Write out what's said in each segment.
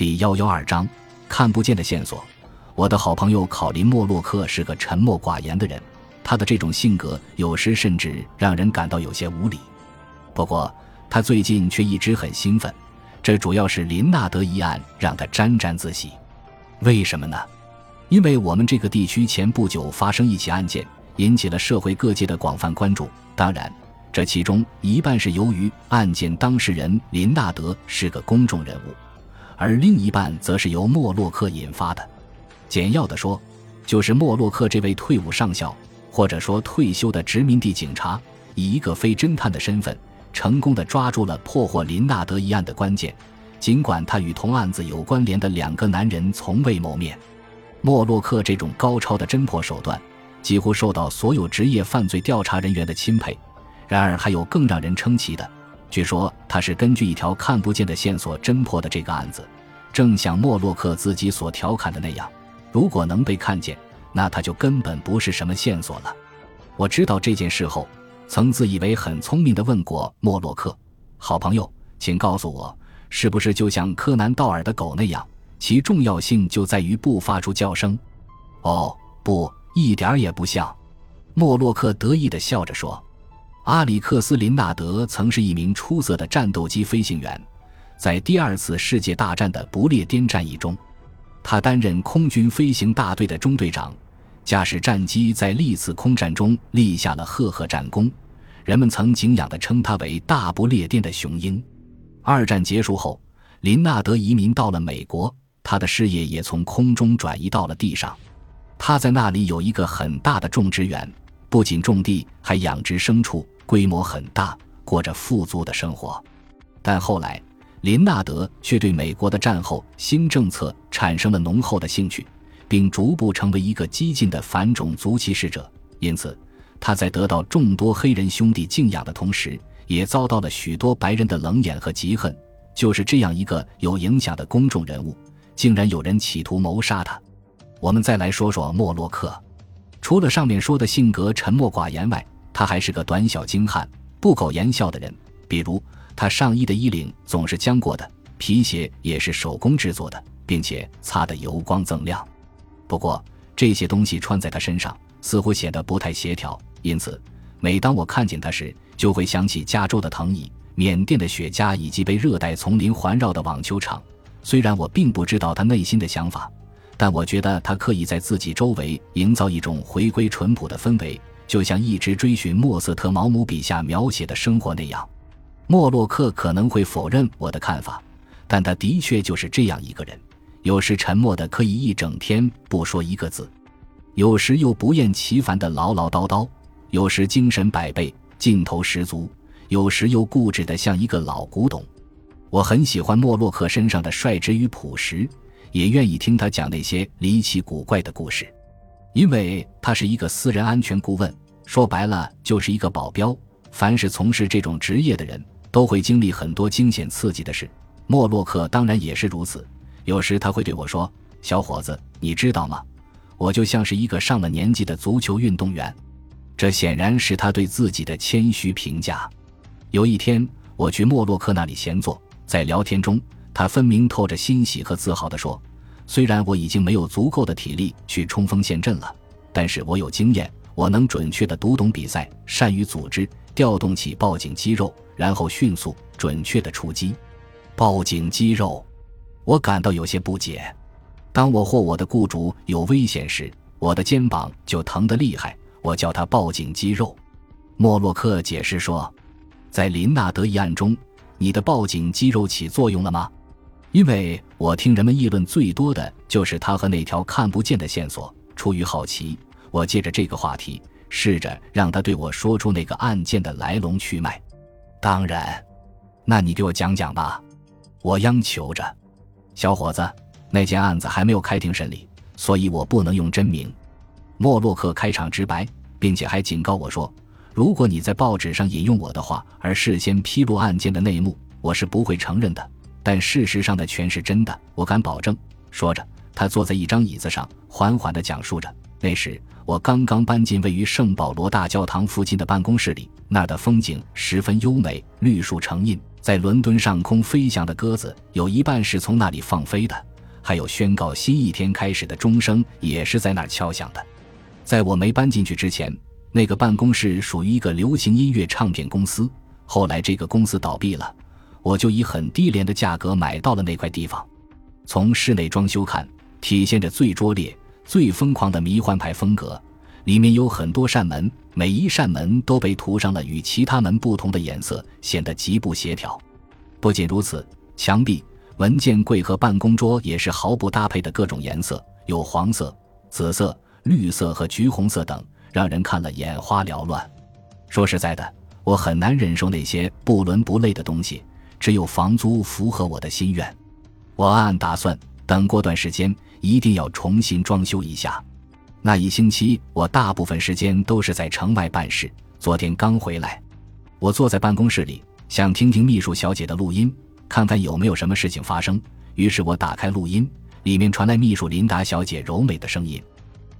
第幺幺二章看不见的线索。我的好朋友考林·莫洛克是个沉默寡言的人，他的这种性格有时甚至让人感到有些无理。不过，他最近却一直很兴奋，这主要是林纳德一案让他沾沾自喜。为什么呢？因为我们这个地区前不久发生一起案件，引起了社会各界的广泛关注。当然，这其中一半是由于案件当事人林纳德是个公众人物。而另一半则是由莫洛克引发的。简要的说，就是莫洛克这位退伍上校，或者说退休的殖民地警察，以一个非侦探的身份，成功的抓住了破获林纳德一案的关键。尽管他与同案子有关联的两个男人从未谋面，莫洛克这种高超的侦破手段，几乎受到所有职业犯罪调查人员的钦佩。然而，还有更让人称奇的。据说他是根据一条看不见的线索侦破的这个案子，正像莫洛克自己所调侃的那样，如果能被看见，那他就根本不是什么线索了。我知道这件事后，曾自以为很聪明地问过莫洛克：“好朋友，请告诉我，是不是就像柯南道尔的狗那样，其重要性就在于不发出叫声？”“哦，不，一点也不像。”莫洛克得意地笑着说。阿里克斯·林纳德曾是一名出色的战斗机飞行员，在第二次世界大战的不列颠战役中，他担任空军飞行大队的中队长，驾驶战机在历次空战中立下了赫赫战功，人们曾敬仰地称他为“大不列颠的雄鹰”。二战结束后，林纳德移民到了美国，他的事业也从空中转移到了地上，他在那里有一个很大的种植园。不仅种地，还养殖牲畜，规模很大，过着富足的生活。但后来，林纳德却对美国的战后新政策产生了浓厚的兴趣，并逐步成为一个激进的反种族歧视者。因此，他在得到众多黑人兄弟敬仰的同时，也遭到了许多白人的冷眼和嫉恨。就是这样一个有影响的公众人物，竟然有人企图谋杀他。我们再来说说莫洛克。除了上面说的性格沉默寡言外，他还是个短小精悍、不苟言笑的人。比如，他上衣的衣领总是浆过的，皮鞋也是手工制作的，并且擦得油光锃亮。不过，这些东西穿在他身上似乎显得不太协调，因此，每当我看见他时，就会想起加州的藤椅、缅甸的雪茄以及被热带丛林环绕的网球场。虽然我并不知道他内心的想法。但我觉得他刻意在自己周围营造一种回归淳朴的氛围，就像一直追寻莫瑟特·毛姆笔下描写的生活那样。莫洛克可能会否认我的看法，但他的确就是这样一个人：有时沉默的可以一整天不说一个字，有时又不厌其烦的唠唠叨叨，有时精神百倍、劲头十足，有时又固执的像一个老古董。我很喜欢莫洛克身上的率直与朴实。也愿意听他讲那些离奇古怪的故事，因为他是一个私人安全顾问，说白了就是一个保镖。凡是从事这种职业的人，都会经历很多惊险刺激的事。莫洛克当然也是如此。有时他会对我说：“小伙子，你知道吗？我就像是一个上了年纪的足球运动员。”这显然是他对自己的谦虚评价。有一天，我去莫洛克那里闲坐，在聊天中。他分明透着欣喜和自豪地说：“虽然我已经没有足够的体力去冲锋陷阵了，但是我有经验，我能准确地读懂比赛，善于组织，调动起报警肌肉，然后迅速准确地出击。报警肌肉，我感到有些不解。当我或我的雇主有危险时，我的肩膀就疼得厉害，我叫它报警肌肉。”莫洛克解释说：“在林纳德一案中，你的报警肌肉起作用了吗？”因为我听人们议论最多的就是他和那条看不见的线索。出于好奇，我借着这个话题，试着让他对我说出那个案件的来龙去脉。当然，那你给我讲讲吧，我央求着。小伙子，那件案子还没有开庭审理，所以我不能用真名。莫洛克开场直白，并且还警告我说，如果你在报纸上引用我的话而事先披露案件的内幕，我是不会承认的。但事实上的全是真的，我敢保证。说着，他坐在一张椅子上，缓缓地讲述着。那时，我刚刚搬进位于圣保罗大教堂附近的办公室里，那儿的风景十分优美，绿树成荫，在伦敦上空飞翔的鸽子有一半是从那里放飞的，还有宣告新一天开始的钟声也是在那儿敲响的。在我没搬进去之前，那个办公室属于一个流行音乐唱片公司。后来这个公司倒闭了，我就以很低廉的价格买到了那块地方。从室内装修看，体现着最拙劣、最疯狂的迷幻派风格。里面有很多扇门，每一扇门都被涂上了与其他门不同的颜色，显得极不协调。不仅如此，墙壁、文件柜和办公桌也是毫不搭配的各种颜色，有黄色、紫色。绿色和橘红色等，让人看了眼花缭乱。说实在的，我很难忍受那些不伦不类的东西。只有房租符合我的心愿。我暗暗打算，等过段时间一定要重新装修一下。那一星期，我大部分时间都是在城外办事。昨天刚回来，我坐在办公室里，想听听秘书小姐的录音，看看有没有什么事情发生。于是我打开录音，里面传来秘书琳达小姐柔美的声音。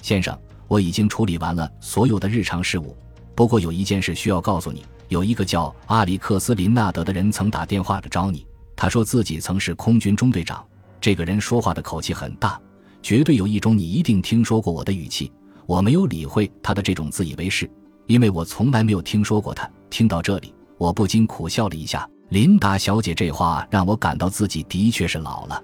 先生，我已经处理完了所有的日常事务，不过有一件事需要告诉你：有一个叫阿里克斯林纳德的人曾打电话来找你，他说自己曾是空军中队长。这个人说话的口气很大，绝对有一种你一定听说过我的语气。我没有理会他的这种自以为是，因为我从来没有听说过他。听到这里，我不禁苦笑了一下。琳达小姐这话让我感到自己的确是老了。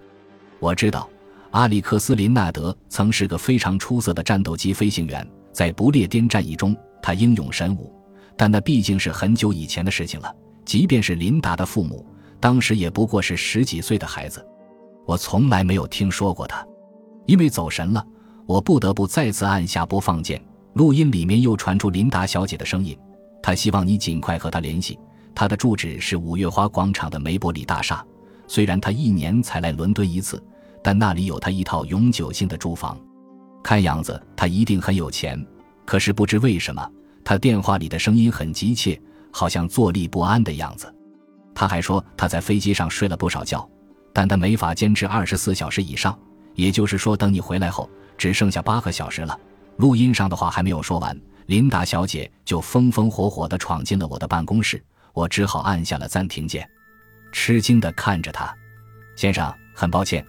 我知道。阿里克斯·林纳德曾是个非常出色的战斗机飞行员，在不列颠战役中，他英勇神武。但那毕竟是很久以前的事情了。即便是琳达的父母，当时也不过是十几岁的孩子。我从来没有听说过他，因为走神了。我不得不再次按下播放键。录音里面又传出琳达小姐的声音，她希望你尽快和她联系。她的住址是五月花广场的梅伯里大厦。虽然她一年才来伦敦一次。但那里有她一套永久性的住房，看样子她一定很有钱。可是不知为什么，她电话里的声音很急切，好像坐立不安的样子。她还说她在飞机上睡了不少觉，但他没法坚持二十四小时以上。也就是说，等你回来后，只剩下八个小时了。录音上的话还没有说完，琳达小姐就风风火火地闯进了我的办公室，我只好按下了暂停键，吃惊地看着他。先生，很抱歉。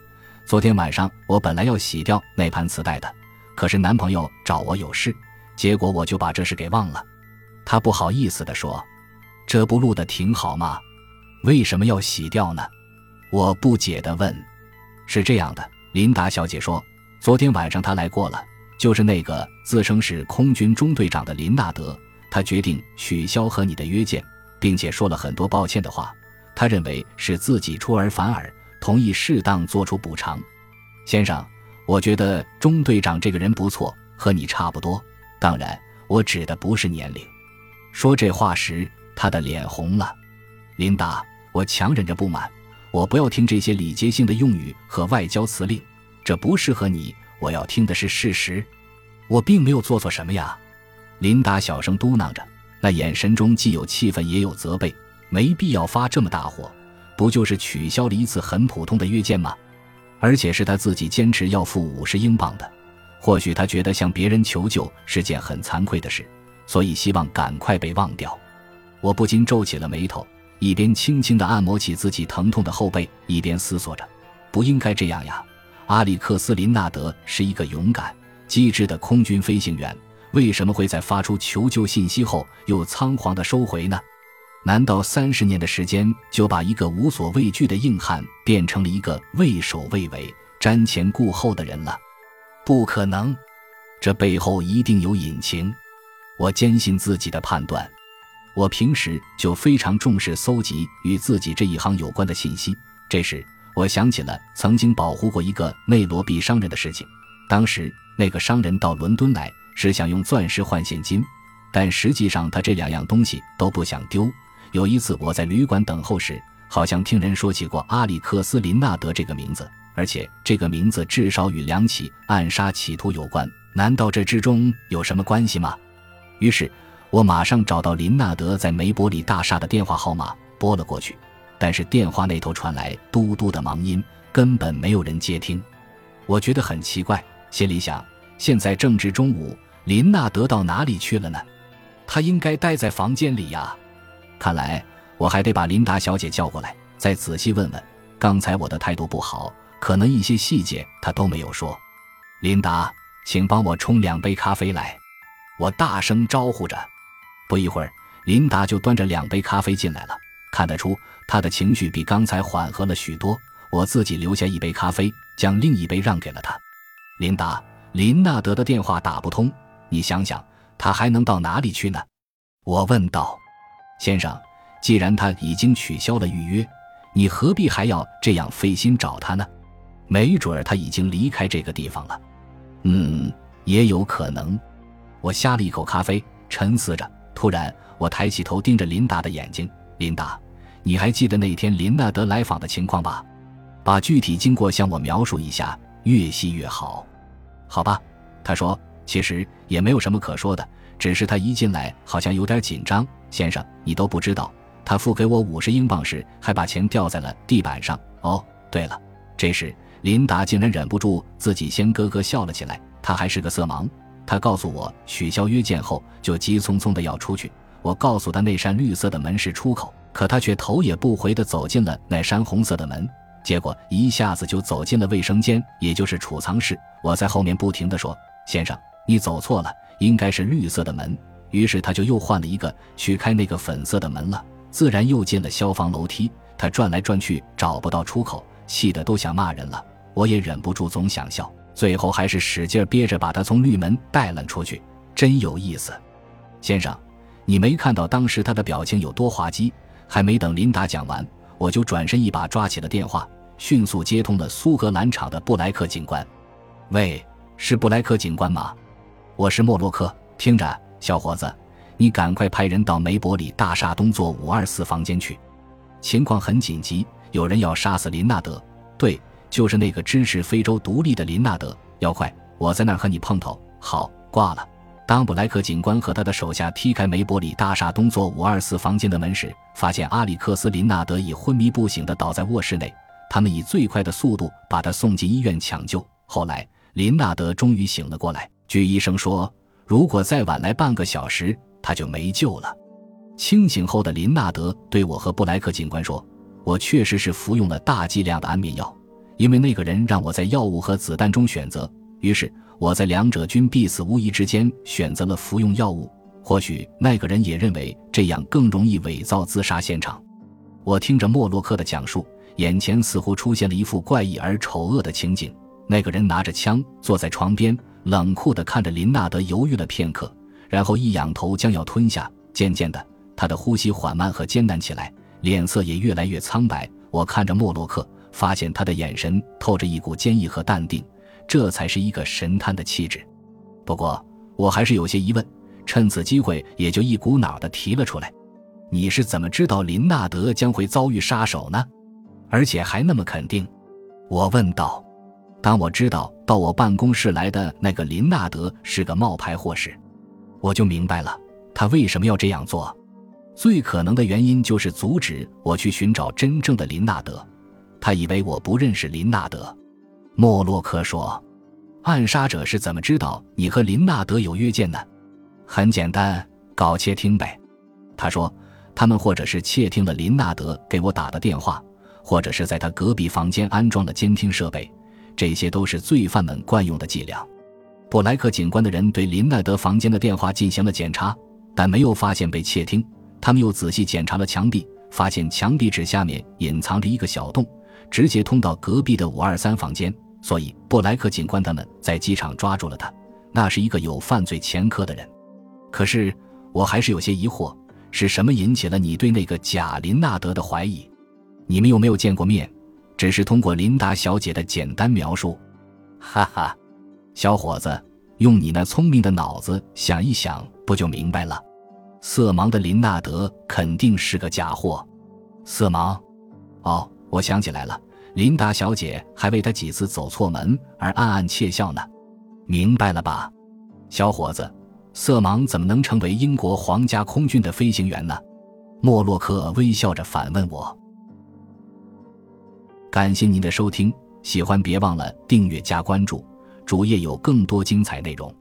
昨天晚上我本来要洗掉那盘磁带的，可是男朋友找我有事，结果我就把这事给忘了。他不好意思地说：“这不录的挺好吗？为什么要洗掉呢？”我不解地问：“是这样的，琳达小姐说，昨天晚上他来过了，就是那个自称是空军中队长的林纳德，他决定取消和你的约见，并且说了很多抱歉的话。他认为是自己出尔反尔。”同意适当做出补偿，先生，我觉得中队长这个人不错，和你差不多。当然，我指的不是年龄。说这话时，他的脸红了。琳达，我强忍着不满，我不要听这些礼节性的用语和外交辞令，这不适合你。我要听的是事实。我并没有做错什么呀。琳达小声嘟囔着，那眼神中既有气愤也有责备。没必要发这么大火。不就是取消了一次很普通的约见吗？而且是他自己坚持要付五十英镑的。或许他觉得向别人求救是件很惭愧的事，所以希望赶快被忘掉。我不禁皱起了眉头，一边轻轻地按摩起自己疼痛的后背，一边思索着：不应该这样呀。阿里克斯·林纳德是一个勇敢、机智的空军飞行员，为什么会在发出求救信息后又仓皇地收回呢？难道三十年的时间就把一个无所畏惧的硬汉变成了一个畏首畏尾、瞻前顾后的人了？不可能，这背后一定有隐情。我坚信自己的判断。我平时就非常重视搜集与自己这一行有关的信息。这时，我想起了曾经保护过一个内罗毕商人的事情。当时，那个商人到伦敦来是想用钻石换现金，但实际上他这两样东西都不想丢。有一次，我在旅馆等候时，好像听人说起过阿里克斯·林纳德这个名字，而且这个名字至少与两起暗杀企图有关。难道这之中有什么关系吗？于是，我马上找到林纳德在梅伯里大厦的电话号码，拨了过去。但是电话那头传来嘟嘟的忙音，根本没有人接听。我觉得很奇怪，心里想：现在正值中午，林纳德到哪里去了呢？他应该待在房间里呀。看来我还得把琳达小姐叫过来，再仔细问问。刚才我的态度不好，可能一些细节她都没有说。琳达，请帮我冲两杯咖啡来。我大声招呼着。不一会儿，琳达就端着两杯咖啡进来了。看得出，她的情绪比刚才缓和了许多。我自己留下一杯咖啡，将另一杯让给了她。琳达，林纳德的电话打不通，你想想，他还能到哪里去呢？我问道。先生，既然他已经取消了预约，你何必还要这样费心找他呢？没准儿他已经离开这个地方了。嗯，也有可能。我呷了一口咖啡，沉思着。突然，我抬起头盯着琳达的眼睛。琳达，你还记得那天林纳德来访的情况吧？把具体经过向我描述一下，越细越好。好吧，他说，其实也没有什么可说的，只是他一进来好像有点紧张。先生，你都不知道，他付给我五十英镑时，还把钱掉在了地板上。哦，对了，这时琳达竟然忍不住自己先咯咯笑了起来。他还是个色盲。他告诉我取消约见后，就急匆匆的要出去。我告诉他那扇绿色的门是出口，可他却头也不回的走进了那扇红色的门，结果一下子就走进了卫生间，也就是储藏室。我在后面不停的说：“先生，你走错了，应该是绿色的门。”于是他就又换了一个去开那个粉色的门了，自然又进了消防楼梯。他转来转去找不到出口，气得都想骂人了。我也忍不住总想笑，最后还是使劲憋着把他从绿门带了出去。真有意思，先生，你没看到当时他的表情有多滑稽？还没等琳达讲完，我就转身一把抓起了电话，迅速接通了苏格兰场的布莱克警官。喂，是布莱克警官吗？我是莫洛克。听着。小伙子，你赶快派人到梅伯里大厦东座五二四房间去，情况很紧急，有人要杀死林纳德。对，就是那个支持非洲独立的林纳德。要快，我在那儿和你碰头。好，挂了。当布莱克警官和他的手下踢开梅伯里大厦东座五二四房间的门时，发现阿里克斯·林纳德已昏迷不醒地倒在卧室内。他们以最快的速度把他送进医院抢救。后来，林纳德终于醒了过来。据医生说。如果再晚来半个小时，他就没救了。清醒后的林纳德对我和布莱克警官说：“我确实是服用了大剂量的安眠药，因为那个人让我在药物和子弹中选择。于是我在两者均必死无疑之间选择了服用药物。或许那个人也认为这样更容易伪造自杀现场。”我听着莫洛克的讲述，眼前似乎出现了一幅怪异而丑恶的情景：那个人拿着枪坐在床边。冷酷地看着林纳德，犹豫了片刻，然后一仰头将要吞下。渐渐的，他的呼吸缓慢和艰难起来，脸色也越来越苍白。我看着莫洛克，发现他的眼神透着一股坚毅和淡定，这才是一个神探的气质。不过，我还是有些疑问，趁此机会也就一股脑的提了出来：“你是怎么知道林纳德将会遭遇杀手呢？而且还那么肯定？”我问道。当我知道到我办公室来的那个林纳德是个冒牌货时，我就明白了他为什么要这样做。最可能的原因就是阻止我去寻找真正的林纳德。他以为我不认识林纳德。莫洛克说：“暗杀者是怎么知道你和林纳德有约见呢？很简单，搞窃听呗。”他说：“他们或者是窃听了林纳德给我打的电话，或者是在他隔壁房间安装了监听设备。”这些都是罪犯们惯用的伎俩。布莱克警官的人对林纳德房间的电话进行了检查，但没有发现被窃听。他们又仔细检查了墙壁，发现墙壁纸下面隐藏着一个小洞，直接通到隔壁的五二三房间。所以，布莱克警官他们在机场抓住了他。那是一个有犯罪前科的人。可是，我还是有些疑惑：是什么引起了你对那个贾林纳德的怀疑？你们有没有见过面？只是通过琳达小姐的简单描述，哈哈，小伙子，用你那聪明的脑子想一想，不就明白了？色盲的林纳德肯定是个假货。色盲？哦，我想起来了，琳达小姐还为他几次走错门而暗暗窃笑呢。明白了吧，小伙子？色盲怎么能成为英国皇家空军的飞行员呢？莫洛克微笑着反问我。感谢您的收听，喜欢别忘了订阅加关注，主页有更多精彩内容。